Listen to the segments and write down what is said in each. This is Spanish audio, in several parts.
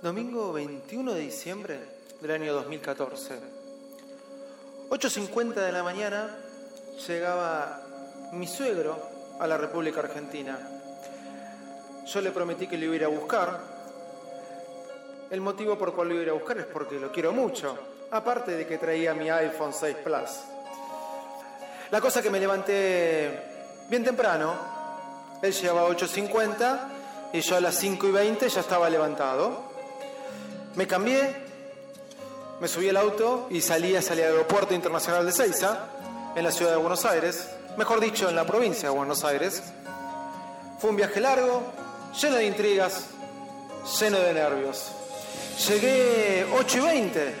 Domingo 21 de diciembre del año 2014. 8.50 de la mañana llegaba mi suegro a la República Argentina. Yo le prometí que lo iba a ir a buscar. El motivo por cual lo iba a ir a buscar es porque lo quiero mucho, aparte de que traía mi iPhone 6 Plus. La cosa que me levanté bien temprano, él llegaba a 8.50 y yo a las 5 y 20 ya estaba levantado. Me cambié, me subí al auto y salí hacia el aeropuerto internacional de Ceiza, en la ciudad de Buenos Aires, mejor dicho, en la provincia de Buenos Aires. Fue un viaje largo, lleno de intrigas, lleno de nervios. Llegué 8 y 20,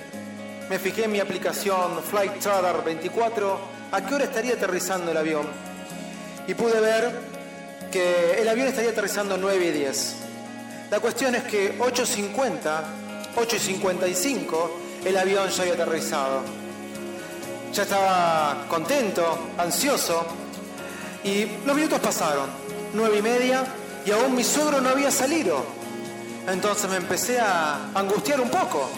me fijé en mi aplicación Flight Radar 24 a qué hora estaría aterrizando el avión y pude ver que el avión estaría aterrizando 9 y 10. La cuestión es que 8.50 8 y 55 el avión ya había aterrizado. Ya estaba contento, ansioso, y los minutos pasaron, nueve y media, y aún mi suegro no había salido. Entonces me empecé a angustiar un poco.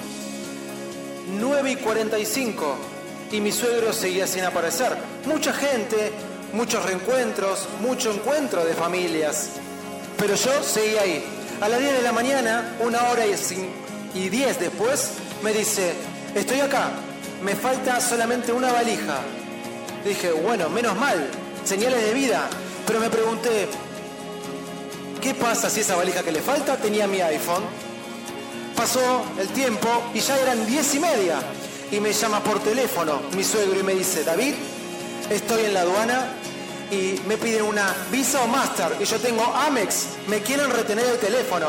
9 y 45, y mi suegro seguía sin aparecer. Mucha gente, muchos reencuentros, mucho encuentro de familias. Pero yo seguía ahí. A las 10 de la mañana, una hora y y 10 después me dice, estoy acá, me falta solamente una valija. Dije, bueno, menos mal, señales de vida. Pero me pregunté, ¿qué pasa si esa valija que le falta tenía mi iPhone? Pasó el tiempo y ya eran 10 y media. Y me llama por teléfono mi suegro y me dice, David, estoy en la aduana y me piden una Visa o Master y yo tengo Amex, me quieren retener el teléfono.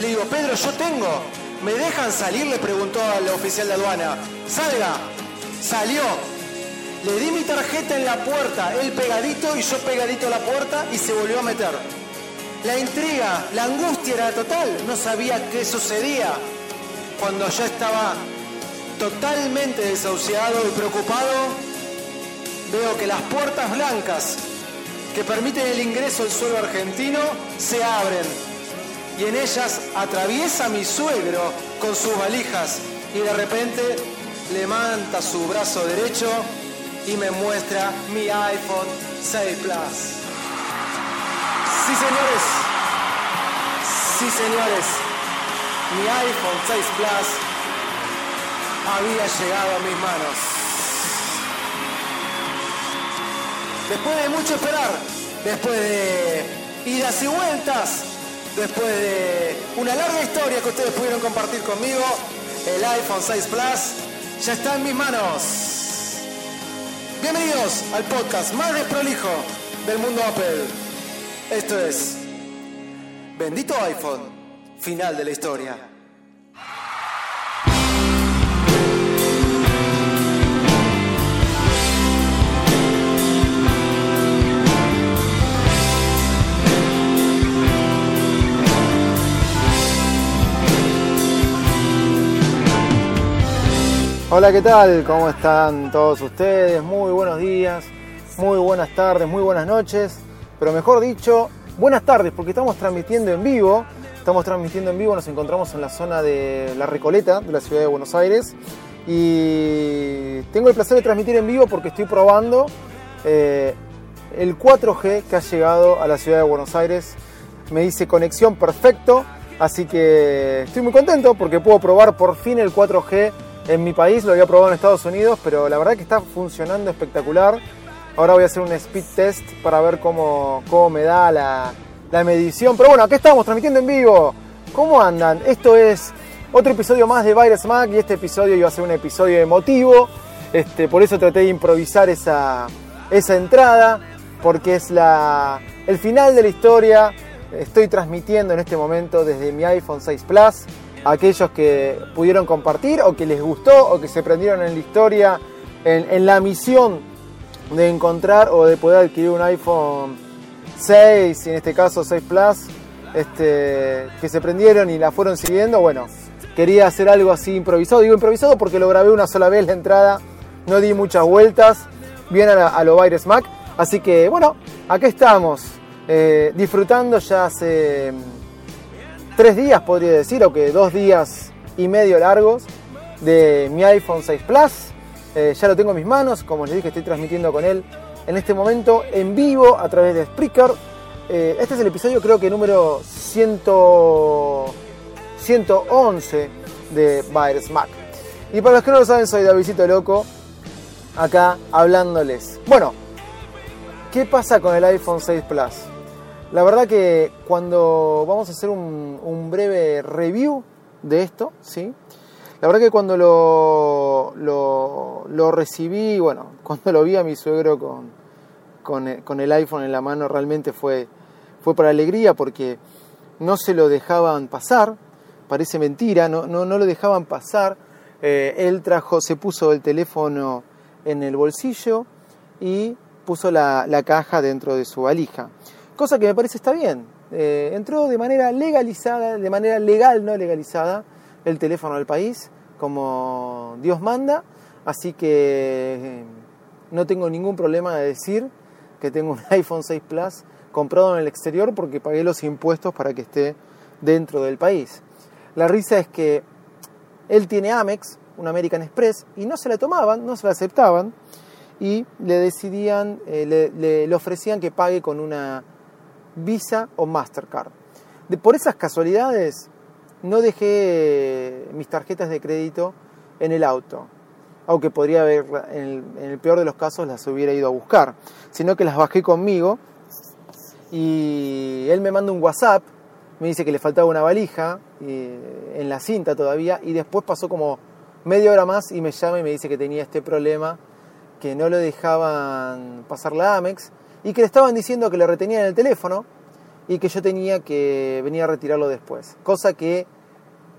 Le digo, Pedro, yo tengo. ¿Me dejan salir? Le preguntó al oficial de aduana. Salga. Salió. Le di mi tarjeta en la puerta, él pegadito y yo pegadito a la puerta y se volvió a meter. La intriga, la angustia era total. No sabía qué sucedía. Cuando ya estaba totalmente desahuciado y preocupado, veo que las puertas blancas que permiten el ingreso al suelo argentino se abren y en ellas atraviesa mi suegro con sus valijas y de repente levanta su brazo derecho y me muestra mi iPhone 6 Plus. Sí, señores. Sí, señores. Mi iPhone 6 Plus había llegado a mis manos. Después de mucho esperar, después de idas y vueltas, después de una larga historia que ustedes pudieron compartir conmigo, el iPhone 6 Plus ya está en mis manos. Bienvenidos al podcast más desprolijo del mundo Apple. Esto es Bendito iPhone, final de la historia. Hola, ¿qué tal? ¿Cómo están todos ustedes? Muy buenos días, muy buenas tardes, muy buenas noches, pero mejor dicho, buenas tardes porque estamos transmitiendo en vivo. Estamos transmitiendo en vivo, nos encontramos en la zona de La Recoleta, de la ciudad de Buenos Aires. Y tengo el placer de transmitir en vivo porque estoy probando eh, el 4G que ha llegado a la ciudad de Buenos Aires. Me dice conexión perfecto, así que estoy muy contento porque puedo probar por fin el 4G en mi país, lo había probado en Estados Unidos, pero la verdad que está funcionando espectacular. Ahora voy a hacer un speed test para ver cómo, cómo me da la, la medición. Pero bueno, aquí estamos transmitiendo en vivo. ¿Cómo andan? Esto es otro episodio más de Virus Mac y este episodio iba a ser un episodio emotivo. Este, por eso traté de improvisar esa, esa entrada. porque es la, el final de la historia. Estoy transmitiendo en este momento desde mi iPhone 6 Plus aquellos que pudieron compartir o que les gustó o que se prendieron en la historia, en, la misión de encontrar o de poder adquirir un iPhone 6, y en este caso 6 Plus, este, que se prendieron y la fueron siguiendo. Bueno, quería hacer algo así improvisado. Digo improvisado porque lo grabé una sola vez la entrada, no di muchas vueltas, bien a, lo Virus Mac. Así que bueno, aquí estamos, eh, disfrutando ya hace tres días, podría decir, o que dos días y medio largos de mi iPhone 6 Plus. Eh, ya lo tengo en mis manos, como les dije, estoy transmitiendo con él en este momento en vivo a través de Spreaker. Eh, este es el episodio creo que número 100, 111 de Virus Mac. Y para los que no lo saben, soy Davidito Loco, acá hablándoles. Bueno, ¿qué pasa con el iPhone 6 Plus? La verdad que cuando vamos a hacer un, breve review de esto, ¿sí? La verdad que cuando lo, lo, recibí, bueno, cuando lo vi a mi suegro con, con, el, con el iPhone en la mano, realmente fue, fue para alegría porque no se lo dejaban pasar, parece mentira, no, no, no lo dejaban pasar. Eh, él trajo, se puso el teléfono en el bolsillo y puso la, la, caja dentro de su valija. Cosa que me parece está bien. Eh, entró de manera legalizada, de manera legal, no legalizada, el teléfono al país, como Dios manda. Así que eh, no tengo ningún problema de decir que tengo un iPhone 6 Plus comprado en el exterior porque pagué los impuestos para que esté dentro del país. La risa es que él tiene Amex, un American Express, y no se la tomaban, no se la aceptaban, y le decidían, eh, le, le, le, ofrecían que pague con una Visa o Mastercard. De, por esas casualidades, no dejé mis tarjetas de crédito en el auto, aunque podría haber, en el, en el peor de los casos, las hubiera ido a buscar, sino que las bajé conmigo y él me manda un WhatsApp, me dice que le faltaba una valija eh, en la cinta todavía y después pasó como media hora más y me llama y me dice que tenía este problema, que no lo dejaban pasar la Amex y que le estaban diciendo que le retenían el teléfono y que yo tenía que venir a retirarlo después. Cosa que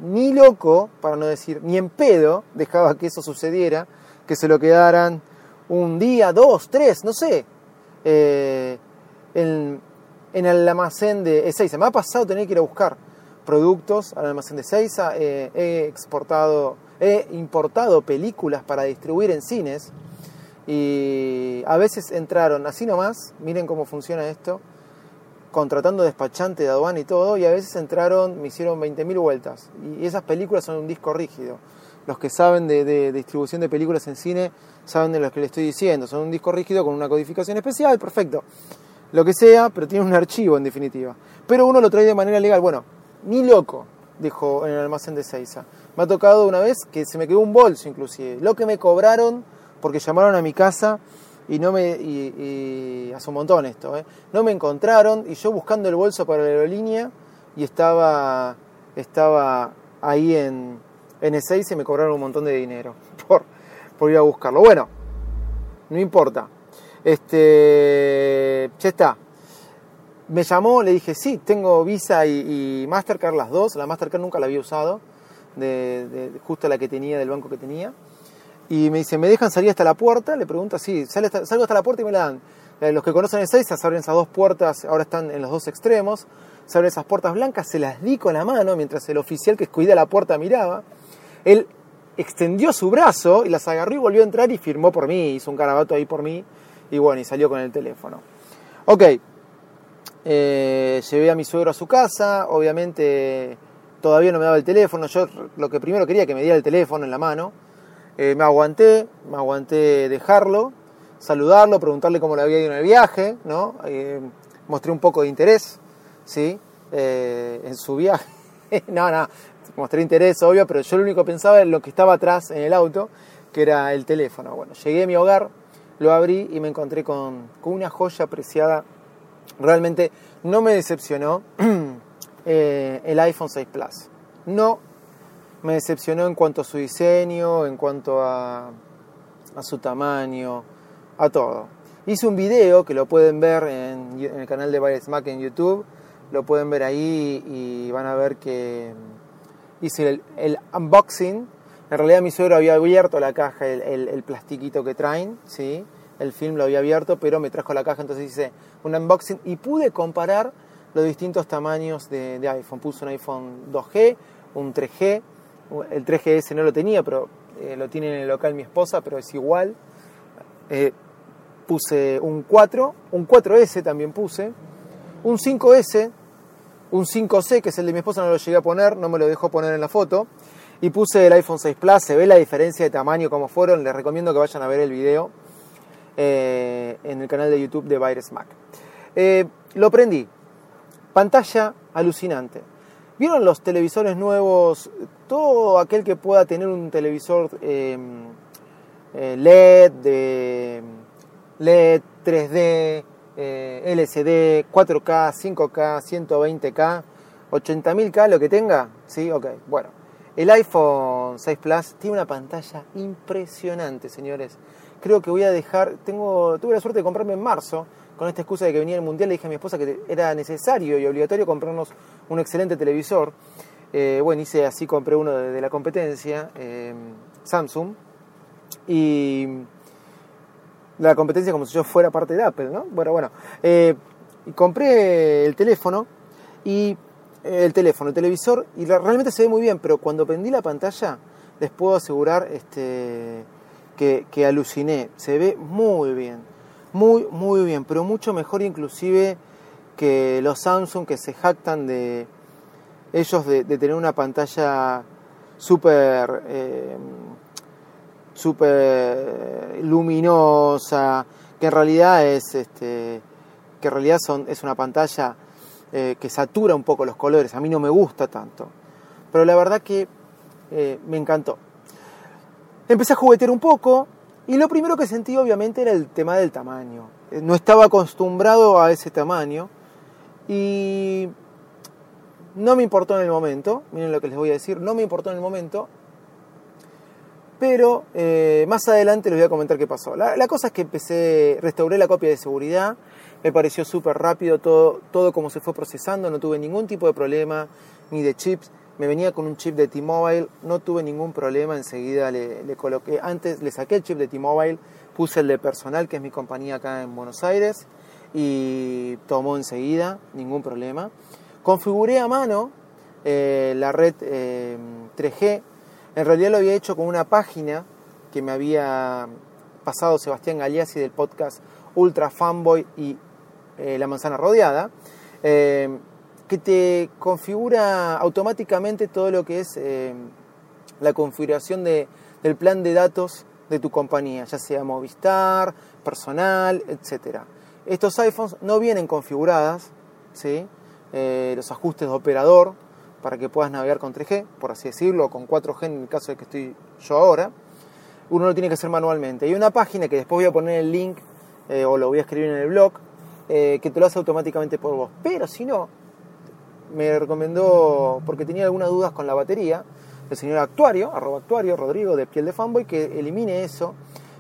ni loco, para no decir ni en pedo, dejaba que eso sucediera, que se lo quedaran un día, dos, tres, no sé. Eh, en, el almacén de Ezeiza. Me ha pasado tener que ir a buscar productos al almacén de Ezeiza. Eh, he exportado, he importado películas para distribuir en cines. Y a veces entraron así nomás, miren cómo funciona esto, contratando despachante de aduana y todo, y a veces entraron, me hicieron 20.000 vueltas. Y esas películas son un disco rígido. Los que saben de, distribución de películas en cine saben de lo que les estoy diciendo. Son un disco rígido con una codificación especial, perfecto lo que sea, pero tiene un archivo en definitiva. Pero uno lo trae de manera legal. Bueno, ni loco, dijo en el almacén de Seiza. Me ha tocado una vez que se me quedó un bolso inclusive. Lo que me cobraron porque llamaron a mi casa y no me y, hace un montón esto, ¿eh? no me encontraron y yo buscando el bolso para la aerolínea y estaba estaba ahí en en Ezeiza y me cobraron un montón de dinero por, por ir a buscarlo. Bueno, no importa. Este, ya está. Me llamó, le dije, sí, tengo Visa y, y Mastercard las dos. La Mastercard nunca la había usado, de, de, justo la que tenía, del banco que tenía. Y me dice, ¿me dejan salir hasta la puerta? Le pregunto, sí, salgo hasta la puerta y me la dan. Eh, los que conocen el 6 se abren esas dos puertas, ahora están en los dos extremos. Se abren esas puertas blancas, se las di con la mano mientras el oficial que cuida la puerta miraba. Él extendió su brazo y las agarró y volvió a entrar y firmó por mí, hizo un carabato ahí por mí y bueno, y salió con el teléfono. Ok, eh, llevé a mi suegro a su casa, obviamente todavía no me daba el teléfono, yo lo que primero quería que me diera el teléfono en la mano, eh, me aguanté, me aguanté dejarlo, saludarlo, preguntarle cómo le había ido en el viaje, ¿no? Eh, mostré un poco de interés, ¿sí? Eh, en su viaje, no, no, mostré interés, obvio, pero yo lo único que pensaba en lo que estaba atrás en el auto, que era el teléfono. Bueno, llegué a mi hogar, lo abrí y me encontré con, con una joya apreciada. Realmente no me decepcionó el iPhone 6 Plus. No me decepcionó en cuanto a su diseño, en cuanto a, su tamaño, a todo. Hice un video que lo pueden ver en, el canal de Baile Mac en YouTube, lo pueden ver ahí y van a ver que hice el, unboxing. En realidad mi suegro había abierto la caja, el, plastiquito que traen, ¿sí? el film lo había abierto, pero me trajo la caja, entonces hice un unboxing y pude comparar los distintos tamaños de, iPhone. Puse un iPhone 2G, un 3G, el 3GS no lo tenía, pero eh, lo tiene en el local mi esposa, pero es igual. Eh, puse un 4, un 4S también puse, un 5S, un 5C, que es el de mi esposa, no lo llegué a poner, no me lo dejó poner en la foto. Y puse el iPhone 6 Plus, se ve la diferencia de tamaño como fueron, les recomiendo que vayan a ver el video eh, en el canal de YouTube de Virus Mac. lo prendí, pantalla alucinante. ¿Vieron los televisores nuevos? Todo aquel que pueda tener un televisor em, eh, LED, de LED 3D, LCD, 4K, 5K, 120K, 80.000K, lo que tenga, ¿sí? Ok, bueno. El iPhone 6 Plus tiene una pantalla impresionante, señores. Creo que voy a dejar, tengo, tuve la suerte de comprarme en marzo, con esta excusa de que venía el Mundial, le dije a mi esposa que era necesario y obligatorio comprarnos un excelente televisor. Eh, bueno, hice así, compré uno de, la competencia, eh, Samsung, y la competencia como si yo fuera parte de Apple, ¿no? Bueno, bueno, eh, compré el teléfono y el teléfono, el televisor, y realmente se ve muy bien, pero cuando prendí la pantalla, les puedo asegurar este, que, aluciné, se ve muy bien muy, muy bien, pero mucho mejor inclusive que los Samsung que se jactan de ellos de, tener una pantalla súper eh, super luminosa, que en realidad es este, que en realidad son, es una pantalla eh, que satura un poco los colores, a mí no me gusta tanto, pero la verdad que eh, me encantó. Empecé a juguetear un poco, y lo primero que sentí obviamente era el tema del tamaño. Eh, no estaba acostumbrado a ese tamaño y no me importó en el momento, miren lo que les voy a decir, no me importó en el momento, pero eh, más adelante les voy a comentar qué pasó. La, cosa es que empecé, restauré la copia de seguridad, me pareció súper rápido todo, todo como se fue procesando, no tuve ningún tipo de problema, ni de chips, me venía con un chip de T-Mobile, no tuve ningún problema, enseguida le, coloqué, antes le saqué el chip de T-Mobile, puse el de personal, que es mi compañía acá en Buenos Aires, y tomó enseguida, ningún problema. Configuré a mano eh, la red 3G, eh, en realidad lo había hecho con una página que me había pasado Sebastián Galeazzi del podcast Ultra Fanboy y eh, La Manzana Rodeada que te configura automáticamente todo lo que es eh, la configuración de, del plan de datos de tu compañía, ya sea Movistar, personal, etc. Estos iPhones no vienen configuradas, ¿sí? Eh, los ajustes de operador para que puedas navegar con 3G, por así decirlo, o con 4G en el caso de que estoy yo ahora. Uno lo tiene que hacer manualmente. Hay una página que después voy a poner el link eh, o lo voy a escribir en el blog, que te lo hace automáticamente por vos. Pero si no, me recomendó, porque tenía algunas dudas con la batería, el señor actuario, arroba actuario, Rodrigo de Piel de Fanboy, que elimine eso,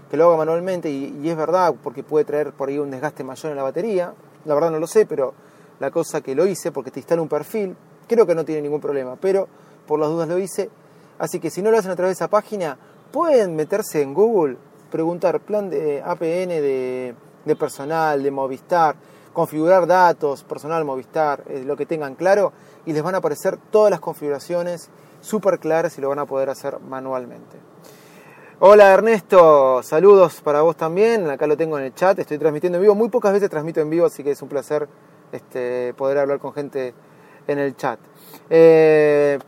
que lo haga manualmente, y, es verdad, porque puede traer por ahí un desgaste mayor en la batería, la verdad no lo sé, pero la cosa que lo hice, porque te instala un perfil, creo que no tiene ningún problema, pero por las dudas lo hice, así que si no lo hacen a través de esa página, pueden meterse en Google, preguntar plan de APN de, de personal, de Movistar, configurar datos, personal Movistar, eh, lo que tengan claro, y les van a aparecer todas las configuraciones súper claras y lo van a poder hacer manualmente. Hola Ernesto, saludos para vos también, acá lo tengo en el chat, estoy transmitiendo en vivo, muy pocas veces transmito en vivo, así que es un placer este, poder hablar con gente en el chat. Eh,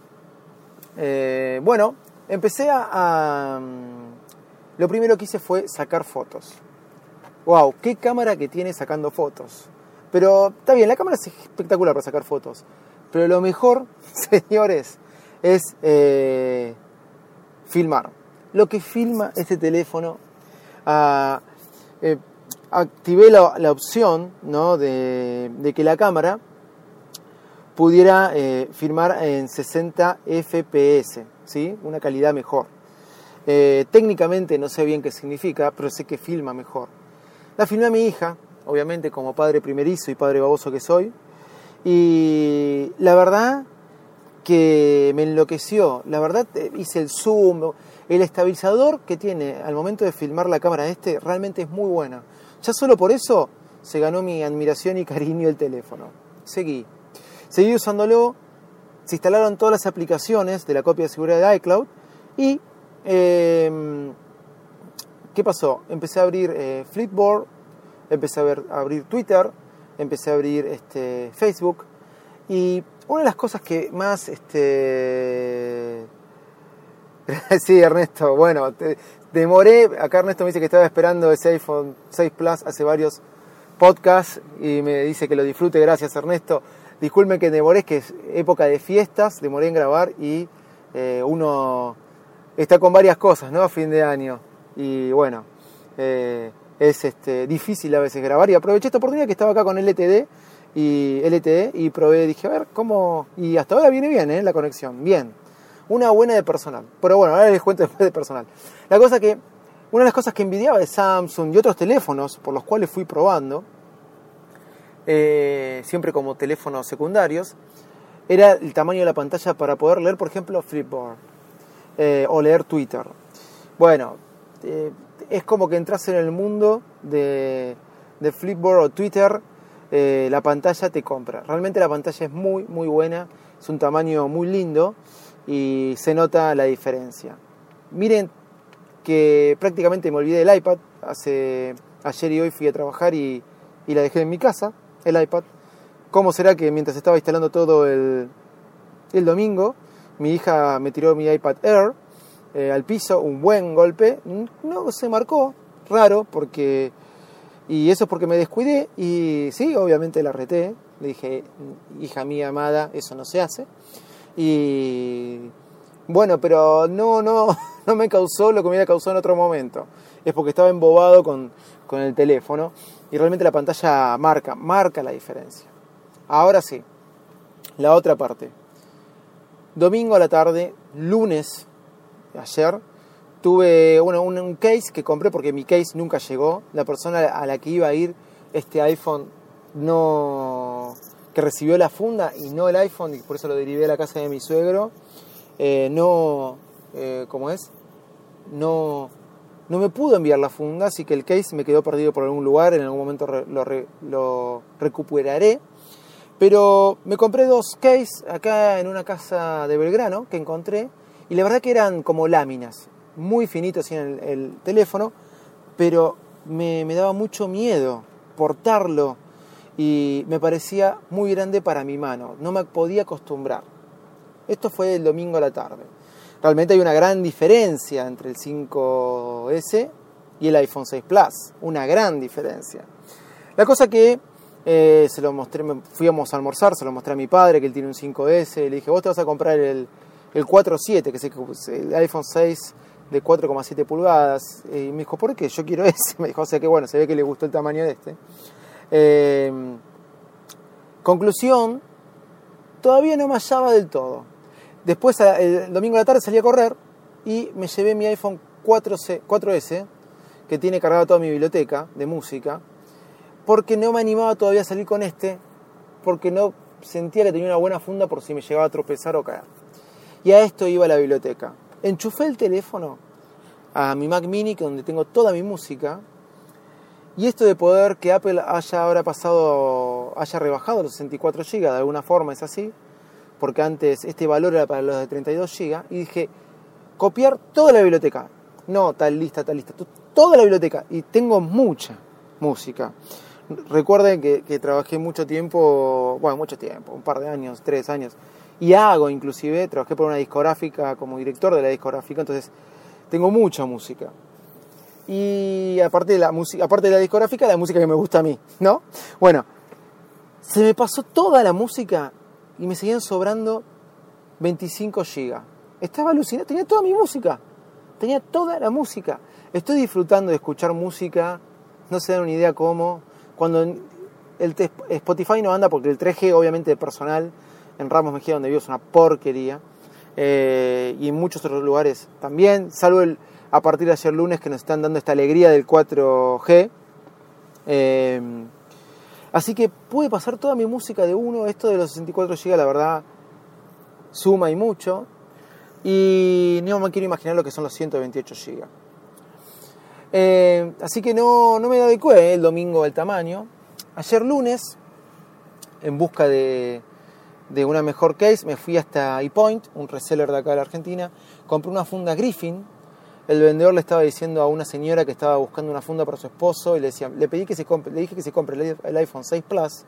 eh, bueno, empecé a... Mm, lo primero que hice fue sacar fotos. ¡Wow! ¡Qué cámara que tiene sacando fotos! Pero está bien, la cámara es espectacular para sacar fotos. Pero lo mejor, señores, es eh, filmar. Lo que filma este teléfono, ah, eh, activé la, opción ¿no? de, que la cámara pudiera eh, filmar en 60 fps, ¿sí? una calidad mejor. técnicamente no sé bien qué significa, pero sé que filma mejor. La filmé a mi hija, obviamente como padre primerizo y padre baboso que soy. Y la verdad que me enloqueció. La verdad eh, hice el zoom, el estabilizador que tiene al momento de filmar la cámara este realmente es muy buena. Ya solo por eso se ganó mi admiración y cariño el teléfono. Seguí. Seguí usándolo, se instalaron todas las aplicaciones de la copia de seguridad de iCloud y em, ¿qué pasó? Empecé a abrir eh, Flipboard, empecé a, ver, a, abrir Twitter, empecé a abrir este, Facebook y una de las cosas que más este sí, Ernesto, bueno, demoré, acá Ernesto me dice que estaba esperando ese iPhone 6 Plus hace varios podcasts y me dice que lo disfrute, gracias Ernesto. Disculpen que demoré, que es época de fiestas, demoré en grabar y eh, uno está con varias cosas, ¿no? A fin de año. Y bueno, eh, es este, difícil a veces grabar y aproveché esta oportunidad que estaba acá con LTD y LTE y probé, dije, a ver, ¿cómo? Y hasta ahora viene bien, ¿eh? La conexión, bien. Una buena de personal. Pero bueno, ahora les cuento después de personal. La cosa que, una de las cosas que envidiaba de Samsung y otros teléfonos por los cuales fui probando, eh, siempre como teléfonos secundarios, era el tamaño de la pantalla para poder leer, por ejemplo, Flipboard eh, o leer Twitter. Bueno, es como que entras en el mundo de, de Flipboard o Twitter, la pantalla te compra. Realmente la pantalla es muy, muy buena, es un tamaño muy lindo y se nota la diferencia. Miren que prácticamente me olvidé del iPad. Hace, ayer y hoy fui a trabajar y, la dejé en mi casa, el iPad. ¿Cómo será que mientras estaba instalando todo el, el domingo, mi hija me tiró mi iPad Air eh, al piso, un buen golpe? No se marcó, raro, porque... Y eso es porque me descuidé y sí, obviamente la reté. Le dije, hija mía amada, eso no se hace. Y bueno, pero no, no, no me causó lo que me hubiera causado en otro momento. Es porque estaba embobado con, con el teléfono y realmente la pantalla marca, marca la diferencia. Ahora sí, la otra parte. Domingo a la tarde, lunes, ayer, tuve bueno, un, case que compré porque mi case nunca llegó. La persona a la que iba a ir este iPhone no, que recibió la funda y no el iPhone, y por eso lo derivé a la casa de mi suegro, eh, no, eh, ¿cómo es? No, no me pudo enviar la funda, así que el case me quedó perdido por algún lugar, en algún momento lo, lo recuperaré. Pero me compré dos cases acá en una casa de Belgrano que encontré, y la verdad que eran como láminas, muy finitos en el, el teléfono, pero me, me daba mucho miedo portarlo y me parecía muy grande para mi mano, no me podía acostumbrar. Esto fue el domingo a la tarde. Realmente hay una gran diferencia entre el 5S y el iPhone 6 Plus, una gran diferencia. La cosa que eh, se lo mostré, fuimos a almorzar, se lo mostré a mi padre que él tiene un 5S, le dije, vos te vas a comprar el, el 4.7, que es el iPhone 6 de 4,7 pulgadas. Y me dijo, ¿por qué? Yo quiero ese. Me dijo, o sea que bueno, se ve que le gustó el tamaño de este. Em, conclusión, todavía no me hallaba del todo. Después, el domingo a la tarde salí a correr y me llevé mi iPhone 4C, 4S, que tiene cargada toda mi biblioteca de música, porque no me animaba todavía a salir con este, porque no sentía que tenía una buena funda por si me llegaba a tropezar o caer. Y a esto iba la biblioteca. Enchufé el teléfono a mi Mac Mini, donde tengo toda mi música, y esto de poder que Apple haya ahora pasado, haya rebajado los 64 GB, de alguna forma es así, porque antes este valor era para los de 32 GB, y dije, copiar toda la biblioteca. No, tal lista, tal lista, toda la biblioteca. Y tengo mucha música. Recuerden que, que trabajé mucho tiempo, bueno, mucho tiempo, un par de años, tres años, y hago inclusive, trabajé por una discográfica como director de la discográfica, entonces tengo mucha música y aparte de la música, aparte de la discográfica, la música que me gusta a mí, ¿no? Bueno, se me pasó toda la música y me seguían sobrando 25 GB. Estaba alucinado, tenía toda mi música, tenía toda la música. Estoy disfrutando de escuchar música, no se dan una idea cómo. Cuando el Spotify no anda, porque el 3G obviamente personal en Ramos Mejía donde vivo es una porquería, eh, y en muchos otros lugares también, salvo el, a partir de ayer lunes que nos están dando esta alegría del 4G. Eh, así que pude pasar toda mi música de uno. Esto de los 64 GB, la verdad, suma y mucho. Y no me quiero imaginar lo que son los 128 GB. Eh, así que no, no me adecué el domingo el tamaño. Ayer lunes, en busca de, de una mejor case, me fui hasta ePoint, un reseller de acá de la Argentina, compré una funda Griffin. El vendedor le estaba diciendo a una señora que estaba buscando una funda para su esposo y le decía, le pedí que se compre, le dije que se compre el iPhone 6 Plus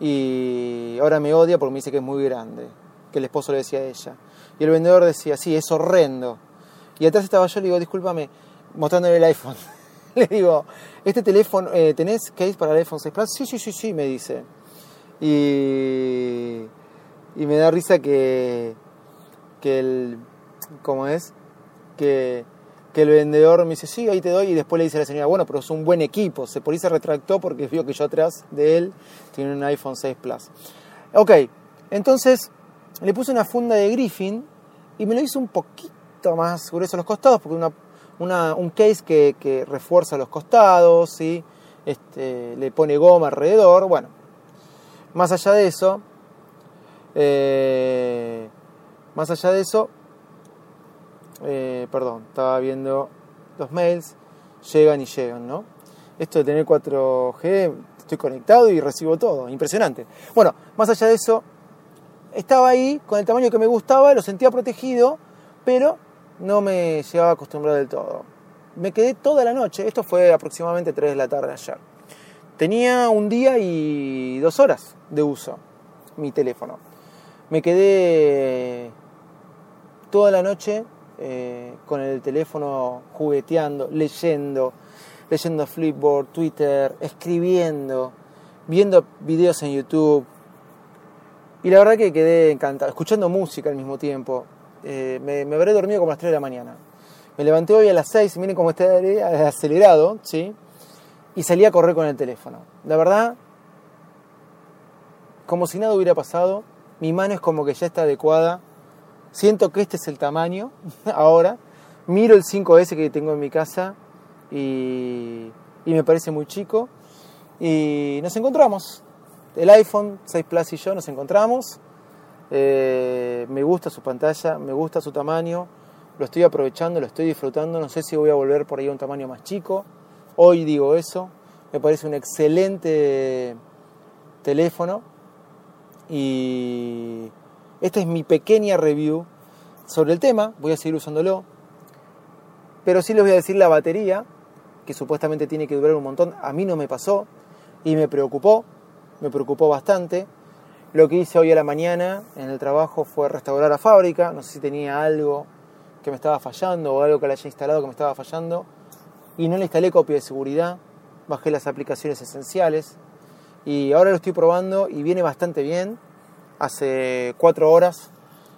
y ahora me odia porque me dice que es muy grande, que el esposo le decía a ella. Y el vendedor decía, sí, es horrendo. Y atrás estaba yo, le digo, discúlpame, mostrándole el iPhone. le digo, este teléfono, eh, ¿tenés case para el iPhone 6 Plus? Sí, sí, sí, sí, me dice. Y, y me da risa que, que el, ¿cómo es? Que, que el vendedor me dice, sí, ahí te doy, y después le dice a la señora, bueno, pero es un buen equipo. Se, por ahí se retractó porque vio que yo atrás de él tiene un iPhone 6 Plus. Ok, entonces le puse una funda de Griffin y me lo hizo un poquito más grueso a los costados, porque una, una, un case que, que, refuerza los costados, ¿sí? este, le pone goma alrededor, bueno. Más allá de eso, eh, más allá de eso, eh, perdón, estaba viendo los mails, llegan y llegan, ¿no? Esto de tener 4G, estoy conectado y recibo todo, impresionante. Bueno, más allá de eso, estaba ahí con el tamaño que me gustaba, lo sentía protegido, pero no me llegaba a acostumbrar del todo. Me quedé toda la noche, esto fue aproximadamente 3 de la tarde ayer. Tenía un día y dos horas de uso mi teléfono. Me quedé toda la noche eh, con el teléfono jugueteando, leyendo, leyendo Flipboard, Twitter, escribiendo, viendo videos en YouTube. Y la verdad que quedé encantado, escuchando música al mismo tiempo. Eh, me, me, habré dormido como a las 3 de la mañana. Me levanté hoy a las 6, miren cómo está acelerado, ¿sí? Y salí a correr con el teléfono. La verdad, como si nada hubiera pasado, mi mano es como que ya está adecuada. Siento que este es el tamaño ahora. Miro el 5S que tengo en mi casa y, y me parece muy chico. Y nos encontramos. El iPhone 6 Plus y yo nos encontramos. Eh, me gusta su pantalla, me gusta su tamaño. Lo estoy aprovechando, lo estoy disfrutando. No sé si voy a volver por ahí a un tamaño más chico. Hoy digo eso. Me parece un excelente teléfono y esta es mi pequeña review sobre el tema, voy a seguir usándolo, pero sí les voy a decir la batería, que supuestamente tiene que durar un montón, a mí no me pasó y me preocupó, me preocupó bastante. Lo que hice hoy a la mañana en el trabajo fue restaurar la fábrica, no sé si tenía algo que me estaba fallando o algo que le haya instalado que me estaba fallando, y no le instalé copia de seguridad, bajé las aplicaciones esenciales, y ahora lo estoy probando y viene bastante bien. Hace cuatro horas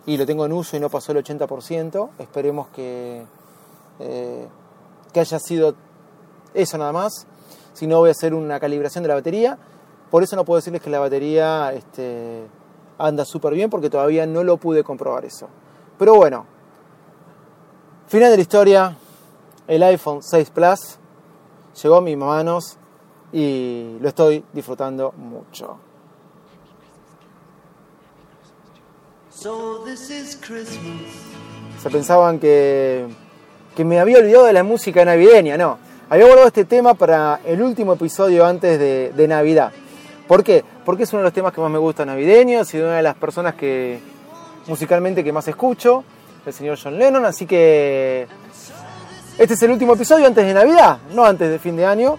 y lo tengo en uso y no pasó el 80%. Esperemos que, eh, que haya sido eso nada más. Si no, voy a hacer una calibración de la batería. Por eso no puedo decirles que la batería este, anda súper bien porque todavía no lo pude comprobar eso. Pero bueno, final de la historia. El iPhone 6 Plus llegó a mis manos y lo estoy disfrutando mucho. Se pensaban que, que me había olvidado de la música navideña, no. Había guardado este tema para el último episodio antes de, de Navidad. ¿Por qué? Porque es uno de los temas que más me gusta navideños y una de las personas que musicalmente que más escucho, el señor John Lennon, así que este es el último episodio antes de Navidad, no antes de fin de año.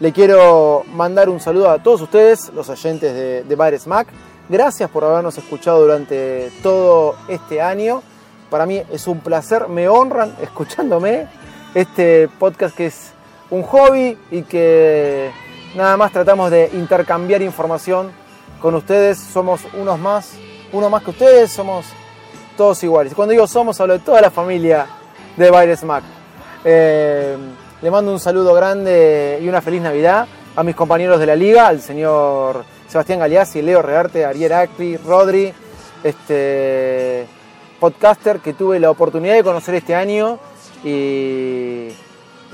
Le quiero mandar un saludo a todos ustedes, los oyentes de, de Baires Mac. Gracias por habernos escuchado durante todo este año. Para mí es un placer, me honran escuchándome. Este podcast que es un hobby y que nada más tratamos de intercambiar información con ustedes. Somos unos más, uno más que ustedes, somos todos iguales. Cuando digo somos, hablo de toda la familia de Baires Mac. Eh, le mando un saludo grande y una feliz Navidad a mis compañeros de la liga, al señor Sebastián Galeazzi, Leo Rearte, Ariel Acri, Rodri, este podcaster que tuve la oportunidad de conocer este año y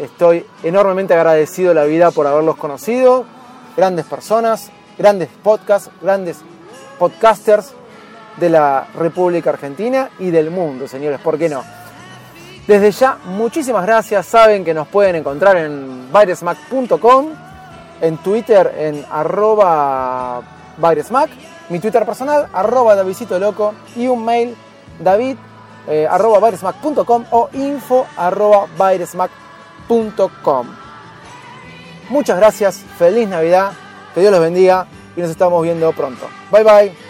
Estoy enormemente agradecido a la vida por haberlos conocido. Grandes personas, grandes podcasts, grandes podcasters de la República Argentina y del mundo, señores, ¿por qué no? Desde ya, muchísimas gracias. Saben que nos pueden encontrar en virusmac.com, en Twitter en arroba virusmac, mi Twitter personal, arroba Davidito Loco, y un mail, david eh, arroba virusmac.com o info arroba virusmac.com. Muchas gracias, feliz Navidad, que Dios los bendiga y nos estamos viendo pronto. Bye bye.